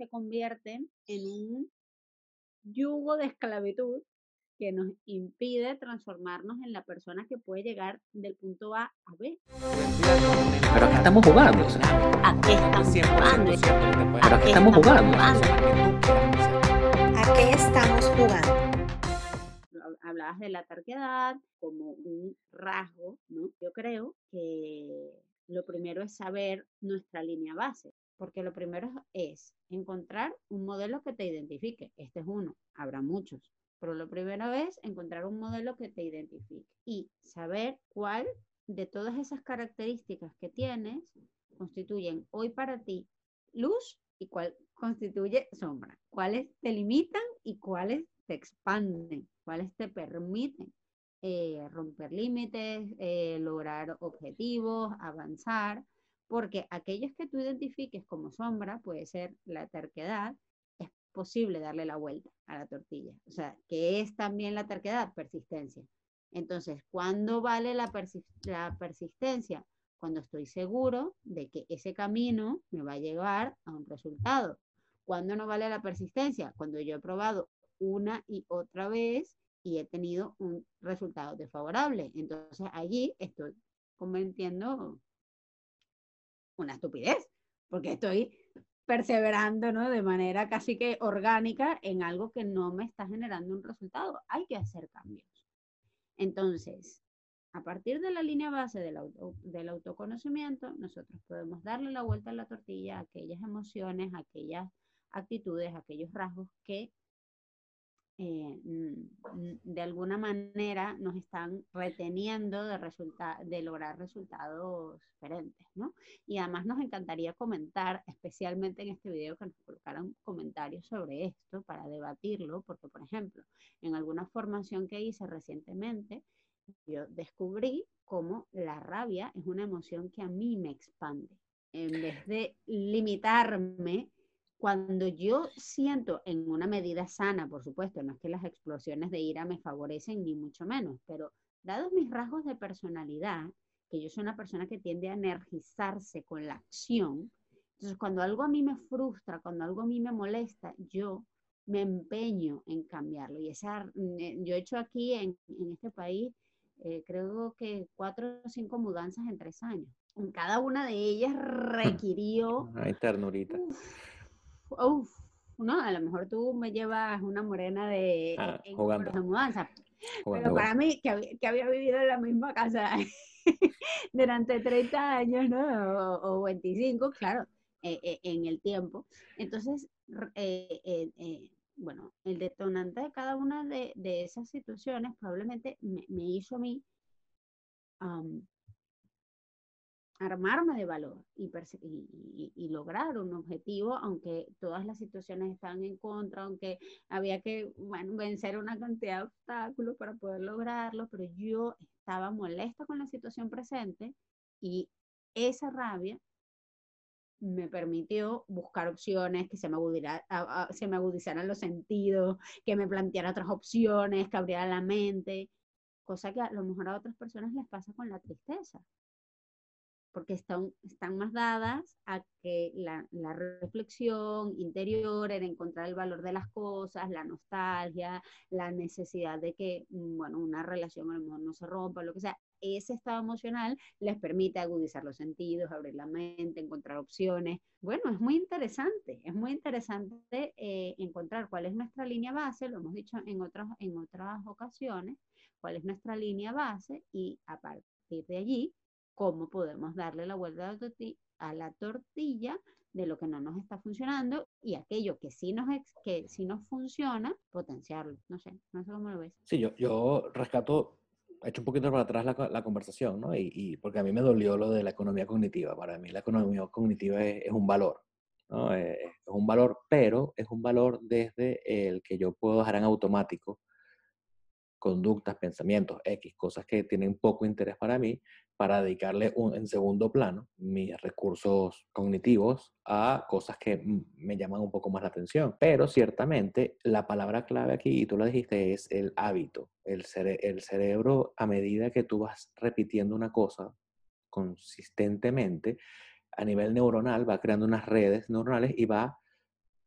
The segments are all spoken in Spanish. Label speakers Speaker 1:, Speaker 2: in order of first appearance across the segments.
Speaker 1: se convierten en un yugo de esclavitud que nos impide transformarnos en la persona que puede llegar del punto A a B.
Speaker 2: Pero aquí estamos jugando.
Speaker 1: ¿A qué estamos jugando?
Speaker 2: Pero aquí estamos jugando.
Speaker 3: ¿A qué estamos jugando?
Speaker 1: Hablabas de la terquedad como un rasgo, ¿no? Yo creo que lo primero es saber nuestra línea base, porque lo primero es encontrar un modelo que te identifique. Este es uno, habrá muchos, pero lo primero es encontrar un modelo que te identifique y saber cuál de todas esas características que tienes constituyen hoy para ti luz y cuál constituye sombra. Cuáles te limitan y cuáles te expanden, cuáles te permiten eh, romper límites, eh, lograr objetivos, avanzar, porque aquellos que tú identifiques como sombra, puede ser la terquedad, posible darle la vuelta a la tortilla. O sea, que es también la terquedad, persistencia. Entonces, ¿cuándo vale la, la persistencia? Cuando estoy seguro de que ese camino me va a llevar a un resultado. ¿Cuándo no vale la persistencia? Cuando yo he probado una y otra vez y he tenido un resultado desfavorable. Entonces, allí estoy cometiendo una estupidez, porque estoy perseverando, ¿no? De manera casi que orgánica en algo que no me está generando un resultado. Hay que hacer cambios. Entonces, a partir de la línea base del, del autoconocimiento, nosotros podemos darle la vuelta a la tortilla a aquellas emociones, aquellas actitudes, aquellos rasgos que eh, de alguna manera nos están reteniendo de, de lograr resultados diferentes, ¿no? Y además nos encantaría comentar, especialmente en este video, que nos colocaran comentarios sobre esto para debatirlo, porque, por ejemplo, en alguna formación que hice recientemente, yo descubrí cómo la rabia es una emoción que a mí me expande. En vez de limitarme cuando yo siento en una medida sana, por supuesto, no es que las explosiones de ira me favorecen ni mucho menos, pero dados mis rasgos de personalidad, que yo soy una persona que tiende a energizarse con la acción, entonces cuando algo a mí me frustra, cuando algo a mí me molesta, yo me empeño en cambiarlo. Y esa, mm, yo he hecho aquí en, este país, eh, creo que cuatro o cinco mudanzas en tres años. En cada una de ellas requirió...
Speaker 2: Ay, ternurita
Speaker 1: uf, no, a lo mejor tú me llevas una morena de,
Speaker 2: ah,
Speaker 1: mudanza. pero para mí, que, había vivido en la misma casa durante 30 años, ¿no? O, 25, claro, eh, eh, en el tiempo. Entonces, eh, bueno, el detonante de cada una de, esas situaciones probablemente me, hizo a mí armarme de valor y, y, lograr un objetivo, aunque todas las situaciones estaban en contra, aunque había que bueno, vencer una cantidad de obstáculos para poder lograrlo, pero yo estaba molesta con la situación presente y esa rabia me permitió buscar opciones, que se me, se me agudizaran los sentidos, que me planteara otras opciones, que abriera la mente, cosa que a lo mejor a otras personas les pasa con la tristeza porque están, están más dadas a que la, la, reflexión interior, el encontrar el valor de las cosas, la nostalgia, la necesidad de que, mm, bueno, una relación a lo mejor no se rompa, lo que sea, ese estado emocional les permite agudizar los sentidos, abrir la mente, encontrar opciones. Bueno, es muy interesante, es muy interesante eh, encontrar cuál es nuestra línea base, lo hemos dicho en otras, en otras ocasiones, cuál es nuestra línea base y a partir de allí cómo podemos darle la vuelta a la tortilla de lo que no nos está funcionando y aquello que sí nos, que sí nos funciona, potenciarlo. No sé, no sé cómo lo ves.
Speaker 2: Sí, yo, yo rescato, he hecho un poquito para atrás la, la conversación, ¿no? Y, y, porque a mí me dolió lo de la economía cognitiva. Para mí la economía cognitiva es, un valor. Es, es un valor, pero es un valor desde el que yo puedo dejar en automático conductas, pensamientos, X, cosas que tienen poco interés para mí, para dedicarle un, en segundo plano mis recursos cognitivos a cosas que me llaman un poco más la atención. Pero ciertamente la palabra clave aquí, y tú lo dijiste, es el hábito. El, cerebro, a medida que tú vas repitiendo una cosa consistentemente, a nivel neuronal va creando unas redes neuronales y va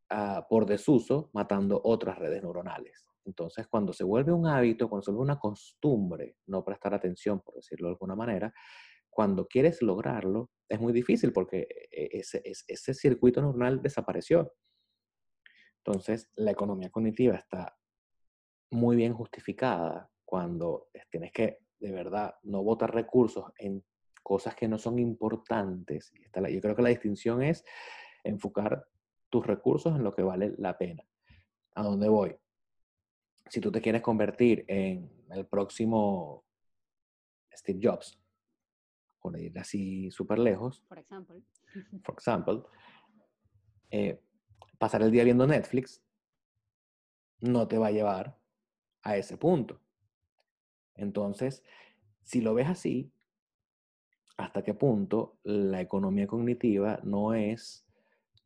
Speaker 2: ah, por desuso matando otras redes neuronales. Entonces, cuando se vuelve un hábito, cuando se vuelve una costumbre, no prestar atención, por decirlo de alguna manera, cuando quieres lograrlo, es muy difícil porque e, ese, ese circuito neuronal desapareció. Entonces, la economía cognitiva está muy bien justificada cuando tienes que, de verdad, no botar recursos en cosas que no son importantes. Yo creo que la distinción es enfocar tus recursos en lo que vale la pena. ¿A dónde voy? Si tú te quieres convertir en el próximo Steve Jobs, por ir así súper lejos,
Speaker 1: por ejemplo,
Speaker 2: for example eh, pasar el día viendo Netflix no te va a llevar a ese punto. Entonces, si lo ves así, ¿hasta qué punto la economía cognitiva no es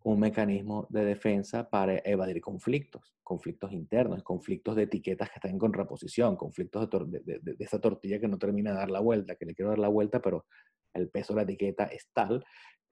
Speaker 2: un mecanismo de defensa para evadir conflictos, conflictos internos, conflictos de etiquetas que están en contraposición, conflictos de, esa tortilla que no termina de dar la vuelta, que le quiero dar la vuelta, pero el peso de la etiqueta es tal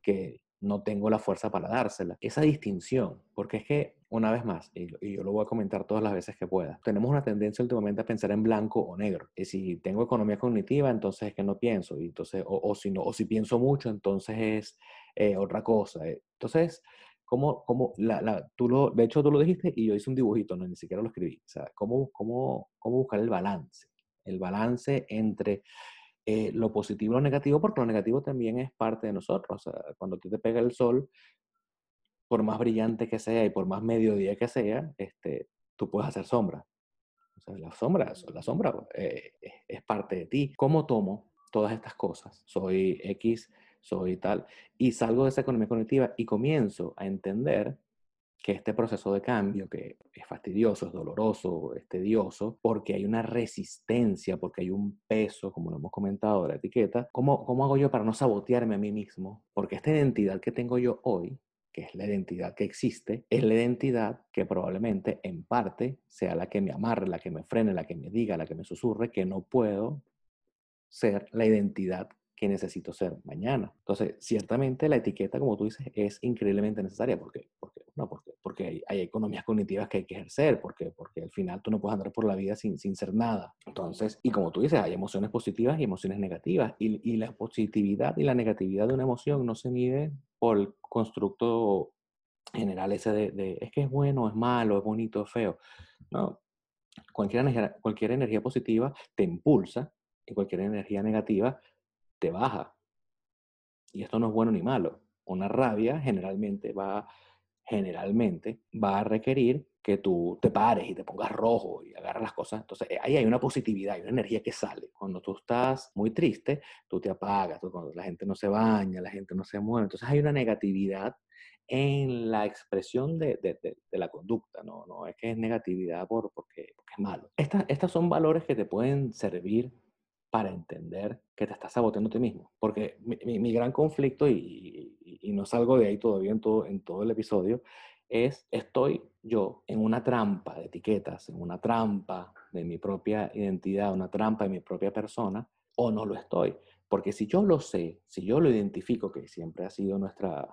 Speaker 2: que no tengo la fuerza para dársela. Esa distinción, porque es que, una vez más, y, yo lo voy a comentar todas las veces que pueda, tenemos una tendencia últimamente a pensar en blanco o negro. Y si tengo economía cognitiva, entonces es que no pienso. Y entonces, o, si, no, o si pienso mucho, entonces es eh, otra cosa. Eh. Entonces, ¿cómo, cómo la, la, tú lo, de hecho, tú lo dijiste y yo hice un dibujito, no, ni siquiera lo escribí. O sea, ¿cómo, cómo, cómo buscar el balance? El balance entre eh, lo positivo y lo negativo, porque lo negativo también es parte de nosotros. O sea, cuando te pega el sol, por más brillante que sea y por más mediodía que sea, este, tú puedes hacer sombra. O sea, la sombra, la sombra eh, es parte de ti. ¿Cómo tomo todas estas cosas? Soy X, soy tal, y salgo de esa economía cognitiva y comienzo a entender que este proceso de cambio, que es fastidioso, es doloroso, es tedioso, porque hay una resistencia, porque hay un peso, como lo hemos comentado de la etiqueta, ¿cómo, ¿cómo hago yo para no sabotearme a mí mismo? Porque esta identidad que tengo yo hoy, que es la identidad que existe, es la identidad que probablemente en parte sea la que me amarre, la que me frene, la que me diga, la que me susurre que no puedo ser la identidad que necesito ser mañana. Entonces, ciertamente la etiqueta, como tú dices, es increíblemente necesaria. ¿Por qué? Porque, no, porque, porque hay, hay, economías cognitivas que hay que ejercer, porque, porque al final tú no puedes andar por la vida sin, sin ser nada. Entonces, y como tú dices, hay emociones positivas y emociones negativas. Y, y la positividad y la negatividad de una emoción no se mide por el constructo general ese de, de es que es bueno, es malo, es bonito, es feo. No, cualquier energía, cualquier energía positiva te impulsa y cualquier energía negativa baja. Y esto no es bueno ni malo. Una rabia generalmente va, generalmente va a requerir que tú te pares y te pongas rojo y agarras las cosas. Entonces ahí hay una positividad, hay una energía que sale. Cuando tú estás muy triste, tú te apagas, cuando la gente no se baña, la gente no se mueve. Entonces hay una negatividad en la expresión de, de, la conducta, ¿no? no es que es negatividad por, porque, porque es malo. Estas, estas son valores que te pueden servir para entender que te estás saboteando a ti mismo. Porque mi, mi, gran conflicto, y, y, no salgo de ahí todavía en todo, en todo el episodio, es estoy yo en una trampa de etiquetas, en una trampa de mi propia identidad, una trampa de mi propia persona, o no lo estoy. Porque si yo lo sé, si yo lo identifico, que siempre ha sido nuestra,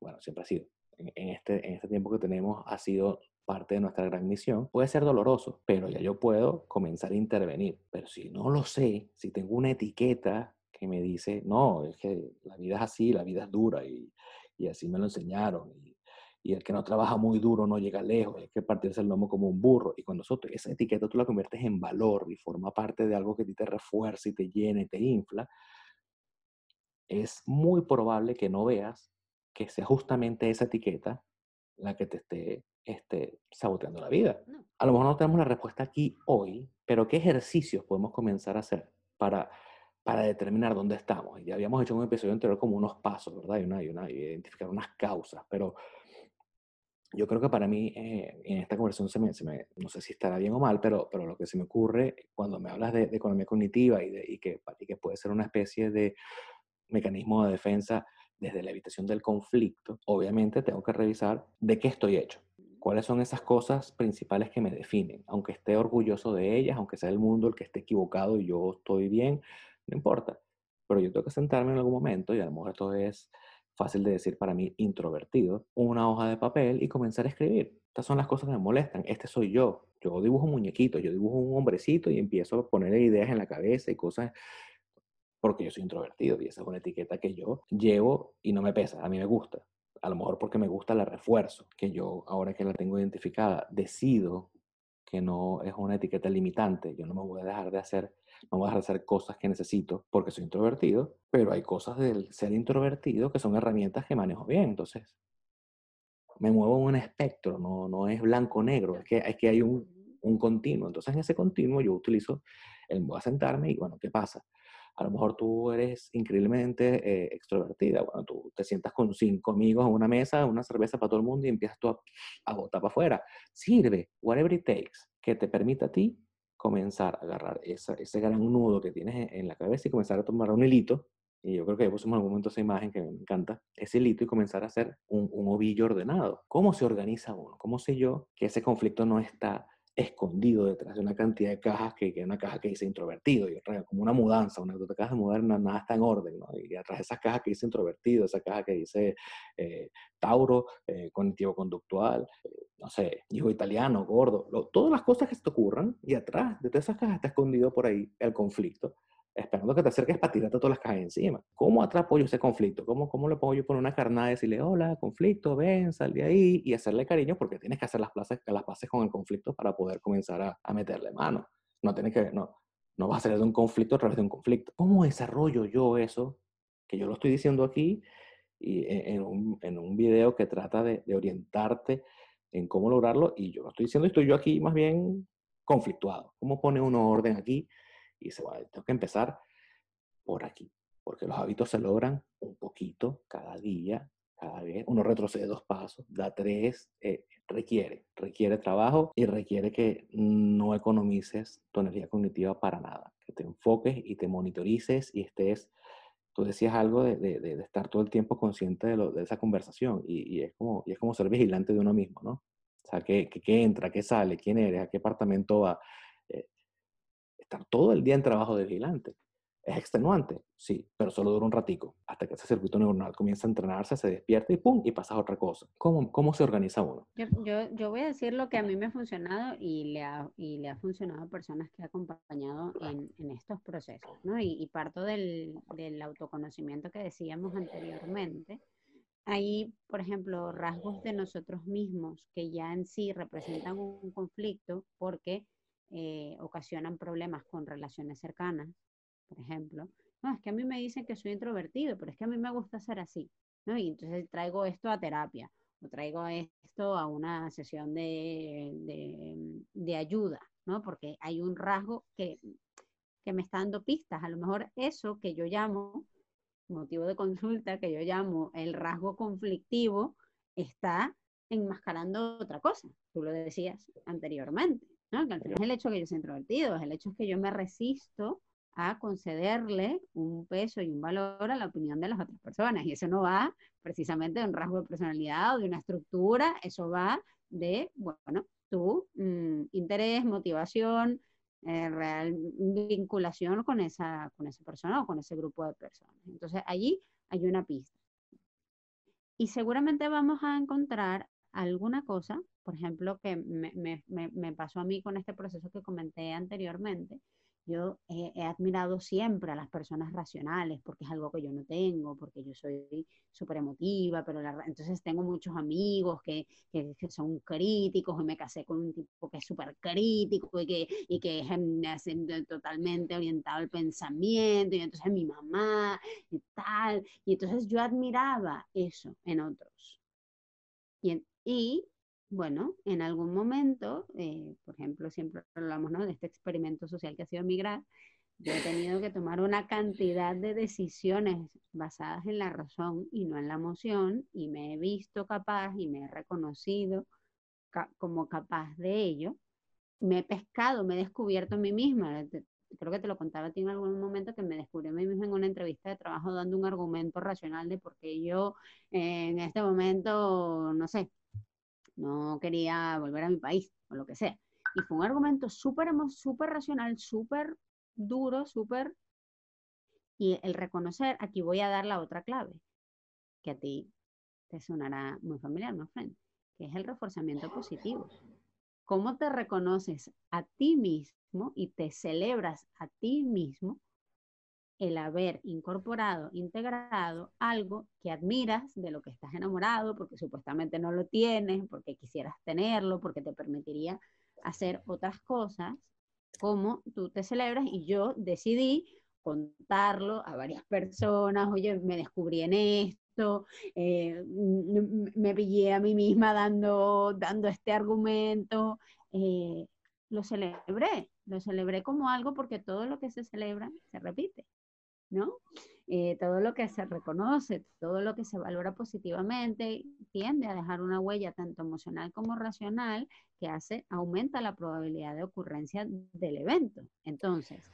Speaker 2: bueno, siempre ha sido, en, en este, en este tiempo que tenemos, ha sido parte de nuestra gran misión, puede ser doloroso, pero ya yo puedo comenzar a intervenir. Pero si no lo sé, si tengo una etiqueta que me dice, no, es que la vida es así, la vida es dura y, y así me lo enseñaron. Y, el que no trabaja muy duro no llega lejos, hay que partirse el lomo como un burro. Y cuando eso, esa etiqueta tú la conviertes en valor y forma parte de algo que te refuerza y te llena y te infla, es muy probable que no veas que sea justamente esa etiqueta la que te esté este, saboteando la vida. A lo mejor no tenemos la respuesta aquí hoy, pero ¿qué ejercicios podemos comenzar a hacer para, para determinar dónde estamos? Ya habíamos hecho un episodio anterior como unos pasos, ¿verdad? Y, una, y, una, identificar unas causas, pero yo creo que para mí eh, en esta conversación se me, se me, no sé si estará bien o mal, pero, pero lo que se me ocurre cuando me hablas de, economía cognitiva y, de, y, que, y que puede ser una especie de mecanismo de defensa desde la evitación del conflicto, obviamente tengo que revisar de qué estoy hecho cuáles son esas cosas principales que me definen. Aunque esté orgulloso de ellas, aunque sea el mundo el que esté equivocado y yo estoy bien, no importa. Pero yo tengo que sentarme en algún momento, y a lo mejor esto es fácil de decir para mí, introvertido, una hoja de papel y comenzar a escribir. Estas son las cosas que me molestan. Este soy yo. Yo dibujo muñequitos, yo dibujo un hombrecito y empiezo a ponerle ideas en la cabeza y cosas porque yo soy introvertido y esa es una etiqueta que yo llevo y no me pesa, a mí me gusta. A lo mejor porque me gusta la refuerzo, que yo ahora que la tengo identificada, decido que no es una etiqueta limitante. Yo no me voy a dejar de hacer no voy a hacer cosas que necesito porque soy introvertido, pero hay cosas del ser introvertido que son herramientas que manejo bien. Entonces, me muevo en un espectro, no, no es blanco-negro, es que, es que hay un, un continuo. Entonces, en ese continuo yo utilizo el voy a sentarme y, bueno, ¿qué pasa? A lo mejor tú eres increíblemente eh, extrovertida. Bueno, tú te sientas con cinco amigos en una mesa, una cerveza para todo el mundo y empiezas tú a, a botar para afuera. Sirve, whatever it takes, que te permita a ti comenzar a agarrar esa, ese gran nudo que tienes en la cabeza y comenzar a tomar un hilito, y yo creo que pusimos en algún momento esa imagen que me encanta, ese hilito y comenzar a hacer un, un ovillo ordenado. ¿Cómo se organiza uno? ¿Cómo sé yo que ese conflicto no está escondido detrás de una cantidad de cajas que, que una caja que dice introvertido y otra como una mudanza, una de mudar, nada está en orden, ¿no? Y atrás de esa caja que dice introvertido, esa caja que dice eh, Tauro, eh, cognitivo-conductual, eh, no sé, hijo italiano, gordo, todas las cosas que se te ocurran y atrás de todas esas cajas está escondido por ahí el conflicto esperando que te acerques para tirarte todas las cajas encima. ¿Cómo atrapo yo ese conflicto? ¿Cómo, cómo le pongo yo poner una carnada y decirle, hola, conflicto, ven, sal de ahí y hacerle cariño? Porque tienes que hacer las, plazas, las pases con el conflicto para poder comenzar a, a meterle mano. No tienes que, no, no vas a salir de un conflicto a través de un conflicto. ¿Cómo desarrollo yo eso? Que yo lo estoy diciendo aquí y en, un, en un video que trata de, de orientarte en cómo lograrlo y yo lo estoy diciendo y estoy yo aquí más bien conflictuado. ¿Cómo pone uno orden aquí? Y dice, bueno, tengo que empezar por aquí, porque los hábitos se logran un poquito cada día, cada vez. Uno retrocede dos pasos, da tres, eh, requiere, requiere trabajo y requiere que no economices tu energía cognitiva para nada, que te enfoques y te monitorices y estés, tú decías algo de, de, de estar todo el tiempo consciente de, lo, de esa conversación y, y, es como, y es como ser vigilante de uno mismo, ¿no? O sea, ¿qué, qué, qué entra, qué sale, quién eres, a qué apartamento va? Estar todo el día en trabajo de vigilante. ¿Es extenuante? Sí, pero solo dura un ratico, hasta que ese circuito neuronal comienza a entrenarse, se despierta y ¡pum! y pasa a otra cosa. ¿Cómo, cómo se organiza uno?
Speaker 1: Yo, yo, yo, voy a decir lo que a mí me ha funcionado y le ha, y le ha funcionado a personas que he acompañado en, en estos procesos, ¿no? Y, y parto del, del autoconocimiento que decíamos anteriormente. Hay, por ejemplo, rasgos de nosotros mismos que ya en sí representan un conflicto porque eh, ocasionan problemas con relaciones cercanas, por ejemplo. No, es que a mí me dicen que soy introvertido, pero es que a mí me gusta ser así, ¿no? Y entonces traigo esto a terapia, o traigo esto a una sesión de, de, de ayuda, ¿no? Porque hay un rasgo que, que me está dando pistas. A lo mejor eso que yo llamo, motivo de consulta, que yo llamo el rasgo conflictivo, está enmascarando otra cosa. Tú lo decías anteriormente. ¿No? Que es el hecho que yo soy introvertido, es el hecho que yo me resisto a concederle un peso y un valor a la opinión de las otras personas. Y eso no va precisamente de un rasgo de personalidad o de una estructura, eso va de, bueno, tu mmm, interés, motivación, eh, real vinculación con esa, con esa persona o con ese grupo de personas. Entonces allí hay una pista. Y seguramente vamos a encontrar alguna cosa, por ejemplo, que me, me, me, pasó a mí con este proceso que comenté anteriormente, yo he, he, admirado siempre a las personas racionales porque es algo que yo no tengo, porque yo soy súper emotiva, pero la, entonces tengo muchos amigos que, que, que, son críticos y me casé con un tipo que es súper crítico y que, y que es totalmente orientado al pensamiento y entonces mi mamá y tal. Y entonces yo admiraba eso en otros. Y, y bueno, en algún momento, eh, por ejemplo, siempre hablamos ¿no? de este experimento social que ha sido migrar, yo he tenido que tomar una cantidad de decisiones basadas en la razón y no en la emoción, y me he visto capaz y me he reconocido como capaz de ello. Me he pescado, me he descubierto a mí misma. Creo que te lo contaba a ti en algún momento que me descubrí a mí misma en una entrevista de trabajo dando un argumento racional de por qué yo eh, en este momento, no sé, no quería volver a mi país o lo que sea. Y fue un argumento súper súper racional, súper duro, súper... Y el reconocer, aquí voy a dar la otra clave. que a ti te sonará muy familiar, ¿no, friend? Que es el reforzamiento positivo. ¿Cómo te reconoces a ti mismo y te celebras a ti mismo el haber incorporado, integrado algo que admiras, de lo que estás enamorado, porque supuestamente no lo tienes, porque quisieras tenerlo, porque te permitiría hacer otras cosas, como tú te celebras y yo decidí contarlo a varias personas, oye, me descubrí en esto, eh, me pillé a mí misma dando, dando este argumento, eh, lo celebré, lo celebré como algo porque todo lo que se celebra se repite. ¿No? Eh, todo lo que se reconoce, todo lo que se valora positivamente, tiende a dejar una huella tanto emocional como racional que hace, aumenta la probabilidad de ocurrencia del evento. Entonces,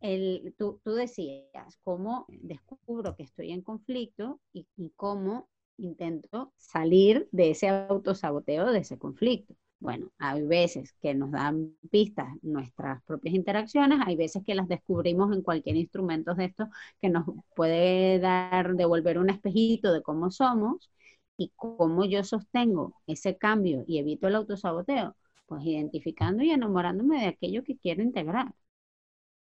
Speaker 1: el, tú, tú decías, ¿cómo descubro que estoy en conflicto y, y cómo intento salir de ese autosaboteo, de ese conflicto? Bueno, hay veces que nos dan pistas nuestras propias interacciones, hay veces que las descubrimos en cualquier instrumento de esto que nos puede dar, devolver un espejito de cómo somos y cómo yo sostengo ese cambio y evito el autosaboteo, pues identificando y enamorándome de aquello que quiero integrar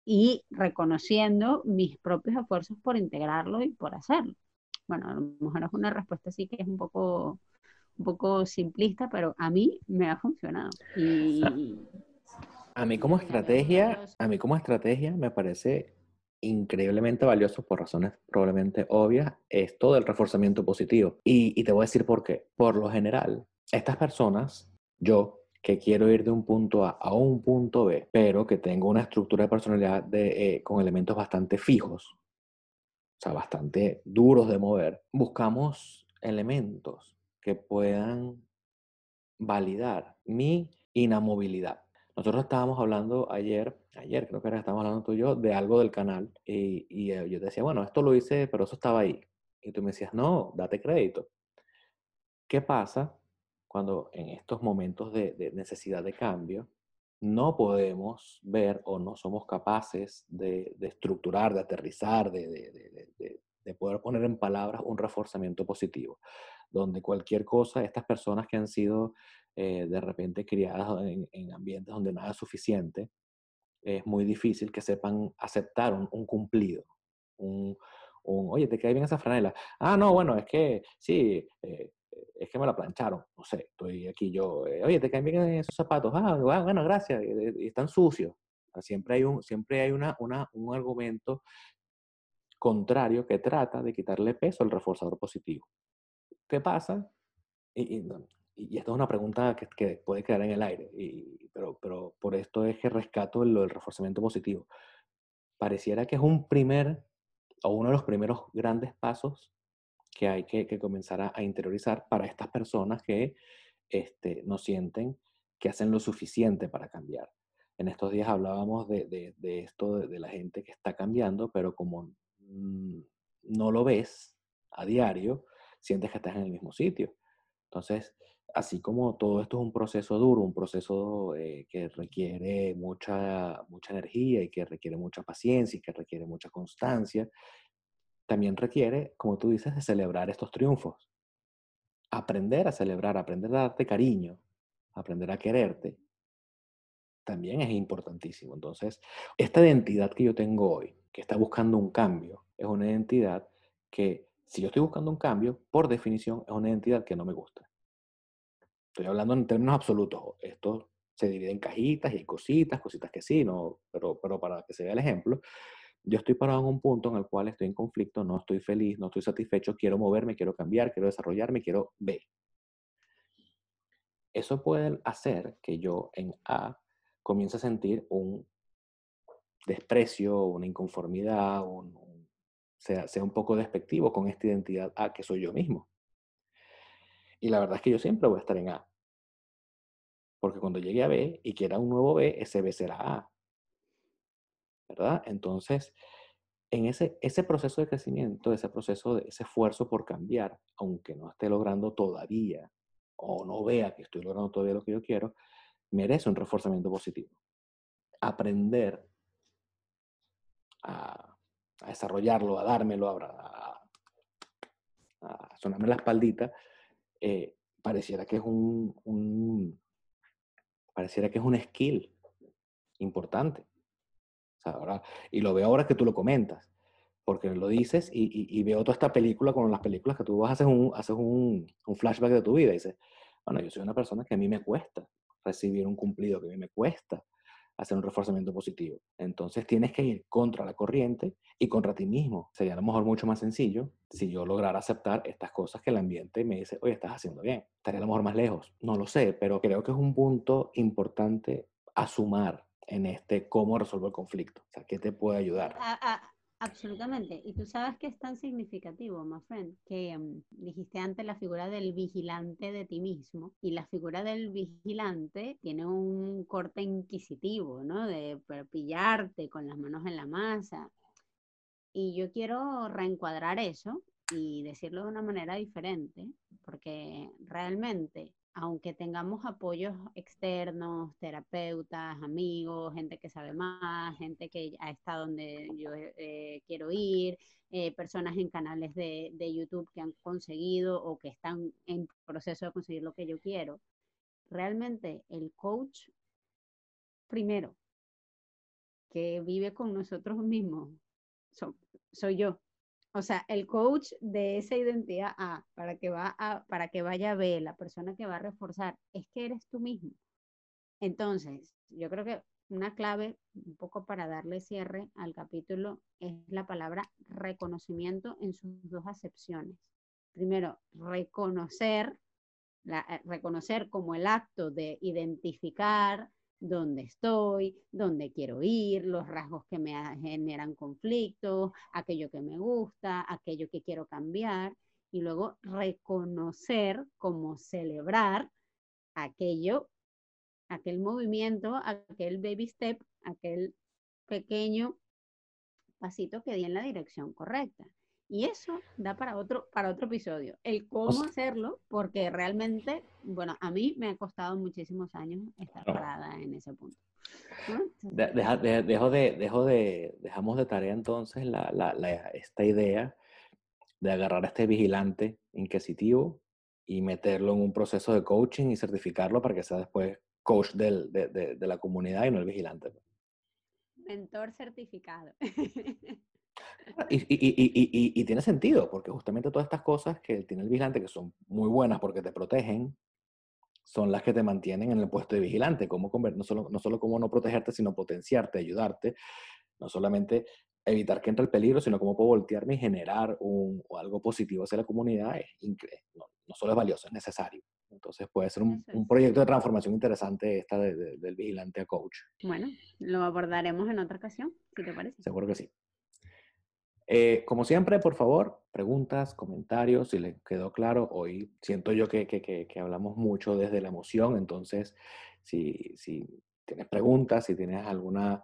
Speaker 1: y reconociendo mis propios esfuerzos por integrarlo y por hacerlo. Bueno, a lo mejor es una respuesta así que es un poco un poco simplista, pero a mí me ha funcionado. Y,
Speaker 2: a mí como estrategia, a mí como estrategia me parece increíblemente valioso por razones probablemente obvias esto del reforzamiento positivo. Y, y, te voy a decir por qué. Por lo general, estas personas, yo que quiero ir de un punto A a un punto B, pero que tengo una estructura de personalidad de, eh, con elementos bastante fijos, o sea, bastante duros de mover, buscamos elementos que puedan validar mi inamovilidad. Nosotros estábamos hablando ayer, ayer creo que era, estábamos hablando tú y yo, de algo del canal y, y eh, yo te decía, bueno, esto lo hice, pero eso estaba ahí. Y tú me decías, no, date crédito. ¿Qué pasa cuando en estos momentos de, de necesidad de cambio no podemos ver o no somos capaces de, de estructurar, de aterrizar, de, de, poder poner en palabras un reforzamiento positivo? donde cualquier cosa, estas personas que han sido eh, de repente criadas en, ambientes donde nada es suficiente, es muy difícil que sepan aceptar un, cumplido. Un, oye, ¿te cae bien esa franela? Ah, no, bueno, es que sí, eh, es que me la plancharon. No sé, estoy aquí yo. Eh, oye, ¿te caen bien esos zapatos? Ah, bueno, gracias. Y, están sucios. Siempre hay, un, siempre hay una, una, un argumento contrario que trata de quitarle peso al reforzador positivo. ¿Qué pasa? Y, y, esto es una pregunta que, que, puede quedar en el aire, y, pero, pero por esto es que rescato lo del reforzamiento positivo. Pareciera que es un primer o uno de los primeros grandes pasos que hay que, que comenzar a, a, interiorizar para estas personas que este, no sienten que hacen lo suficiente para cambiar. En estos días hablábamos de, de, de esto, de, de, la gente que está cambiando, pero como no lo ves a diario, sientes que estás en el mismo sitio. Entonces, así como todo esto es un proceso duro, un proceso eh, que requiere mucha, mucha energía y que requiere mucha paciencia y que requiere mucha constancia, también requiere, como tú dices, de celebrar estos triunfos. Aprender a celebrar, aprender a darte cariño, aprender a quererte, también es importantísimo. Entonces, esta identidad que yo tengo hoy, que está buscando un cambio, es una identidad que si yo estoy buscando un cambio, por definición, es una identidad que no me gusta. Estoy hablando en términos absolutos. Esto se divide en cajitas y hay cositas, cositas que sí, no, pero, pero para que se vea el ejemplo, yo estoy parado en un punto en el cual estoy en conflicto, no estoy feliz, no estoy satisfecho, quiero moverme, quiero cambiar, quiero desarrollarme, quiero B. Eso puede hacer que yo en A comience a sentir un desprecio, una inconformidad, un, sea, sea un poco despectivo con esta identidad A que soy yo mismo. Y la verdad es que yo siempre voy a estar en A. Porque cuando llegue a B y quiera un nuevo B, ese B será A. ¿Verdad? Entonces, en ese, ese proceso de crecimiento, ese proceso de ese esfuerzo por cambiar, aunque no esté logrando todavía o no vea que estoy logrando todavía lo que yo quiero, merece un reforzamiento positivo. Aprender a a desarrollarlo, a dármelo, a, a sonarme la espaldita, eh, pareciera que es un, un, pareciera que es un skill importante. O sea, ahora, y lo veo ahora que tú lo comentas, porque lo dices y, y, y, veo toda esta película con las películas que tú vas, haces un, haces un, un flashback de tu vida y dices, bueno, yo soy una persona que a mí me cuesta recibir un cumplido, que a mí me cuesta hacer un reforzamiento positivo. Entonces tienes que ir contra la corriente y contra ti mismo. Sería a lo mejor mucho más sencillo si yo lograra aceptar estas cosas que el ambiente me dice, oye, estás haciendo bien. Estaría a lo mejor más lejos. No lo sé, pero creo que es un punto importante a sumar en este cómo resolver el conflicto. O sea, ¿qué te puede ayudar?
Speaker 1: A, absolutamente. Y tú sabes que es tan significativo, my friend, que um, dijiste antes la figura del vigilante de ti mismo. Y la figura del vigilante tiene un corte inquisitivo, ¿no? De pillarte con las manos en la masa. Y yo quiero reencuadrar eso y decirlo de una manera diferente, porque realmente aunque tengamos apoyos externos, terapeutas, amigos, gente que sabe más, gente que ha estado donde yo eh, quiero ir, eh, personas en canales de, de, YouTube que han conseguido o que están en proceso de conseguir lo que yo quiero, realmente el coach, primero, que vive con nosotros mismos, so, soy yo. O sea, el coach de esa identidad A, para que, va a, para que vaya B, la persona que va a reforzar, es que eres tú mismo. Entonces, yo creo que una clave, un poco para darle cierre al capítulo, es la palabra reconocimiento en sus dos acepciones. Primero, reconocer, la, eh, reconocer como el acto de identificar, dónde estoy, dónde quiero ir, los rasgos que me generan conflictos, aquello que me gusta, aquello que quiero cambiar, y luego reconocer como celebrar aquello, aquel movimiento, aquel baby step, aquel pequeño pasito que di en la dirección correcta. Y eso da para otro, para otro episodio. El cómo hacerlo, porque realmente, bueno, a mí me ha costado muchísimos años estar parada en ese punto.
Speaker 2: dejo de, dejo de, dejamos de tarea entonces la, la, la, esta idea de agarrar a este vigilante inquisitivo y meterlo en un proceso de coaching y certificarlo para que sea después coach del, de, de, de la comunidad y no el vigilante.
Speaker 1: Mentor certificado.
Speaker 2: Y, y, y, y, tiene sentido, porque justamente todas estas cosas que tiene el vigilante, que son muy buenas porque te protegen, son las que te mantienen en el puesto de vigilante. Cómo no, solo, no solo cómo no protegerte, sino potenciarte, ayudarte. No solamente evitar que entre el peligro, sino cómo puedo voltearme y generar un, o algo positivo hacia la comunidad. Es increíble. No, no, solo es valioso, es necesario. Entonces puede ser un, un proyecto de transformación interesante esta de, de, del vigilante a coach.
Speaker 1: Bueno, lo abordaremos en otra ocasión, si te parece.
Speaker 2: Seguro que sí. Eh, como siempre, por favor, preguntas, comentarios, si les quedó claro. Hoy siento yo que, que, que, que hablamos mucho desde la emoción, entonces si, si, tienes preguntas, si tienes alguna,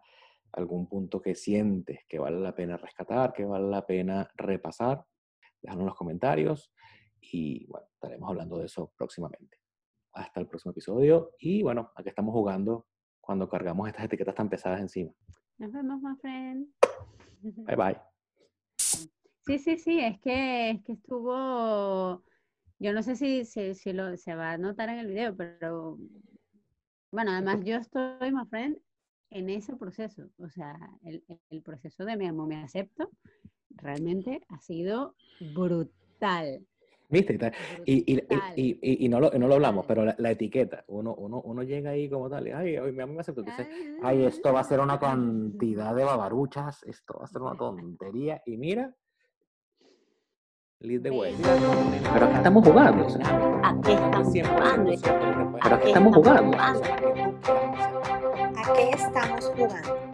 Speaker 2: algún punto que sientes que vale la pena rescatar, que vale la pena repasar, déjalo en los comentarios y bueno, estaremos hablando de eso próximamente. Hasta el próximo episodio y bueno, aquí estamos jugando cuando cargamos estas etiquetas tan pesadas encima.
Speaker 1: Nos vemos, my friend.
Speaker 2: Bye bye.
Speaker 1: Sí, sí, sí, es que, es que estuvo, yo no sé si, si, si lo, se va a notar en el video, pero bueno, además yo estoy, my friend, en ese proceso, o sea, el, el proceso de mi amo, me acepto, realmente ha sido brutal.
Speaker 2: ¿Viste? Y, y, y, y, no, lo, no lo hablamos, pero la, la, etiqueta, uno, uno, uno llega ahí como tal, y, ay, ay mi amigo me aceptó, dice, ay, esto va a ser una cantidad de babaruchas, esto va a ser una tontería, y mira, lead the way. Pero aquí estamos jugando. O sea,
Speaker 1: aquí estamos jugando.
Speaker 2: Pero aquí estamos jugando.
Speaker 3: Aquí estamos jugando.